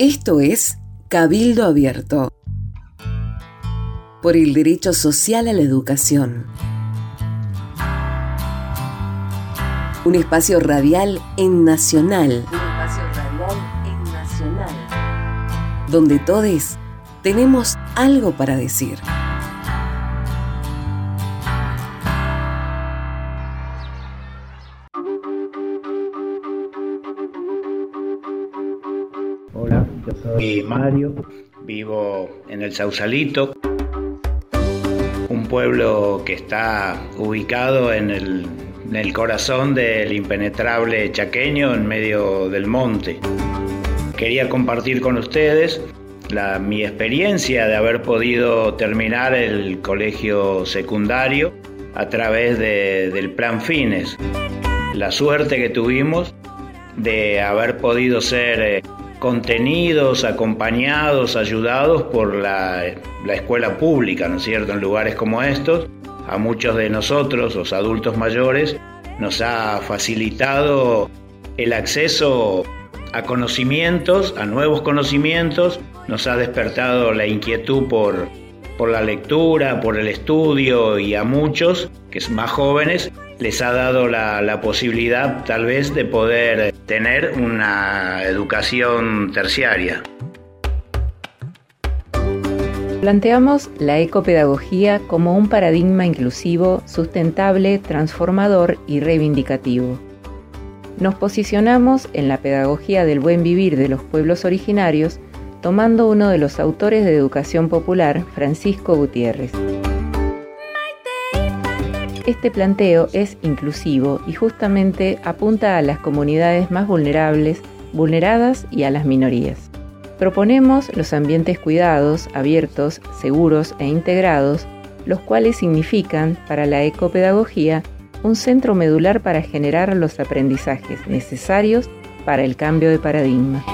Esto es Cabildo Abierto por el derecho social a la educación. Un espacio radial en Nacional. Un espacio radial en Nacional. Donde todos tenemos algo para decir. Soy Mario, vivo en el Sausalito, un pueblo que está ubicado en el, corazón del impenetrable chaqueño en medio del monte. Quería compartir con ustedes mi experiencia de haber podido terminar el colegio secundario a través del plan Fines. La suerte que tuvimos de haber podido ser eh, contenidos, acompañados, ayudados por la, escuela pública, ¿no es cierto? En lugares como estos, a muchos de nosotros, los adultos mayores, nos ha facilitado el acceso a conocimientos, a nuevos conocimientos, nos ha despertado la inquietud por, por la lectura, por el estudio y a muchos, que son más jóvenes, les ha dado la, posibilidad tal vez de poder tener una educación terciaria. Planteamos la ecopedagogía como un paradigma inclusivo, sustentable, transformador y reivindicativo. Nos posicionamos en la pedagogía del buen vivir de los pueblos originarios, tomando uno de los autores de educación popular, Francisco Gutiérrez. Este planteo es inclusivo y justamente apunta a las comunidades más vulnerables, vulneradas y a las minorías. Proponemos los ambientes cuidados, abiertos, seguros e integrados, los cuales significan, para la ecopedagogía, un centro medular para generar los aprendizajes necesarios para el cambio de paradigma.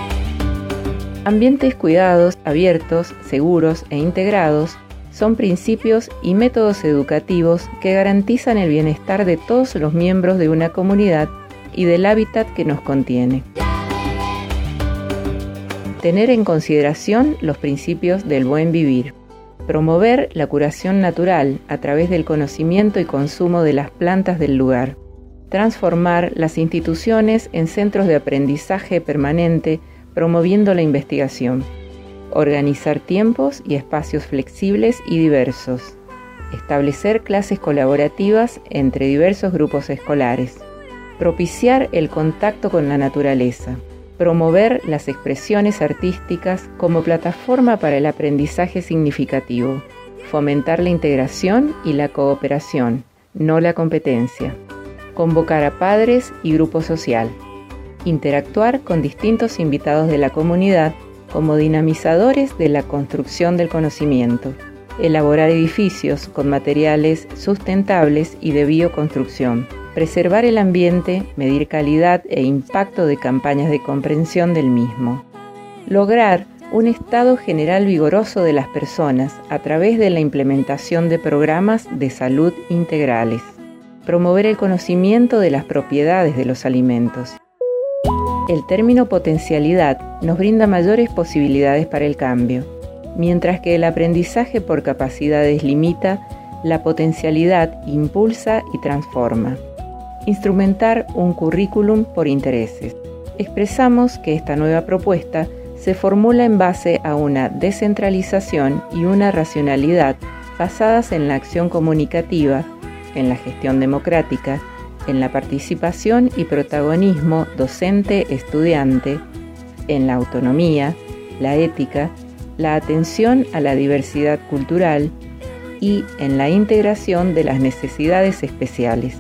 Ambientes cuidados, abiertos, seguros e integrados son principios y métodos educativos que garantizan el bienestar de todos los miembros de una comunidad y del hábitat que nos contiene. Tener en consideración los principios del buen vivir. Promover la curación natural a través del conocimiento y consumo de las plantas del lugar. Transformar las instituciones en centros de aprendizaje permanente promoviendo la investigación organizar tiempos y espacios flexibles y diversos, establecer clases colaborativas entre diversos grupos escolares, propiciar el contacto con la naturaleza, promover las expresiones artísticas como plataforma para el aprendizaje significativo, fomentar la integración y la cooperación, no la competencia, convocar a padres y grupo social, interactuar con distintos invitados de la comunidad como dinamizadores de la construcción del conocimiento, elaborar edificios con materiales sustentables y de bioconstrucción, preservar el ambiente, medir calidad e impacto de campañas de comprensión del mismo, lograr un estado general vigoroso de las personas a través de la implementación de programas de salud integrales, promover el conocimiento de las propiedades de los alimentos el término potencialidad nos brinda mayores posibilidades para el cambio. Mientras que el aprendizaje por capacidades limita, la potencialidad impulsa y transforma. Instrumentar un currículum por intereses. Expresamos que esta nueva propuesta se formula en base a una descentralización y una racionalidad basadas en la acción comunicativa, en la gestión democrática, en la participación y protagonismo docente-estudiante, en la autonomía, la ética, la atención a la diversidad cultural y en la integración de las necesidades especiales.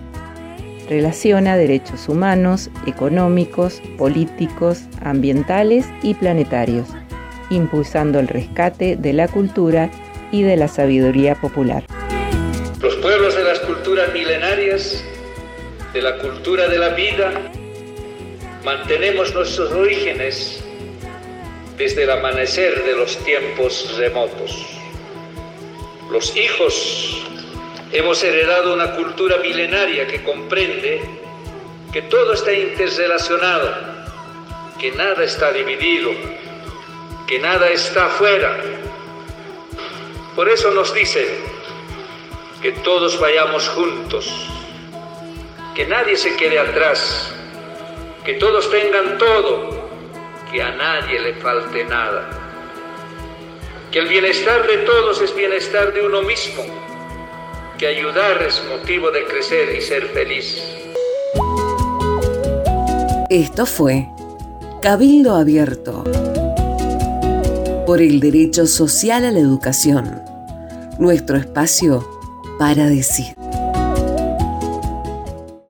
Relaciona derechos humanos, económicos, políticos, ambientales y planetarios, impulsando el rescate de la cultura y de la sabiduría popular. Los pueblos de las culturas milenarias de la cultura de la vida, mantenemos nuestros orígenes desde el amanecer de los tiempos remotos. Los hijos hemos heredado una cultura milenaria que comprende que todo está interrelacionado, que nada está dividido, que nada está afuera. Por eso nos dice que todos vayamos juntos, que nadie se quede atrás, que todos tengan todo, que a nadie le falte nada, que el bienestar de todos es bienestar de uno mismo, que ayudar es motivo de crecer y ser feliz. Esto fue Cabildo Abierto por el derecho social a la educación, nuestro espacio para decir.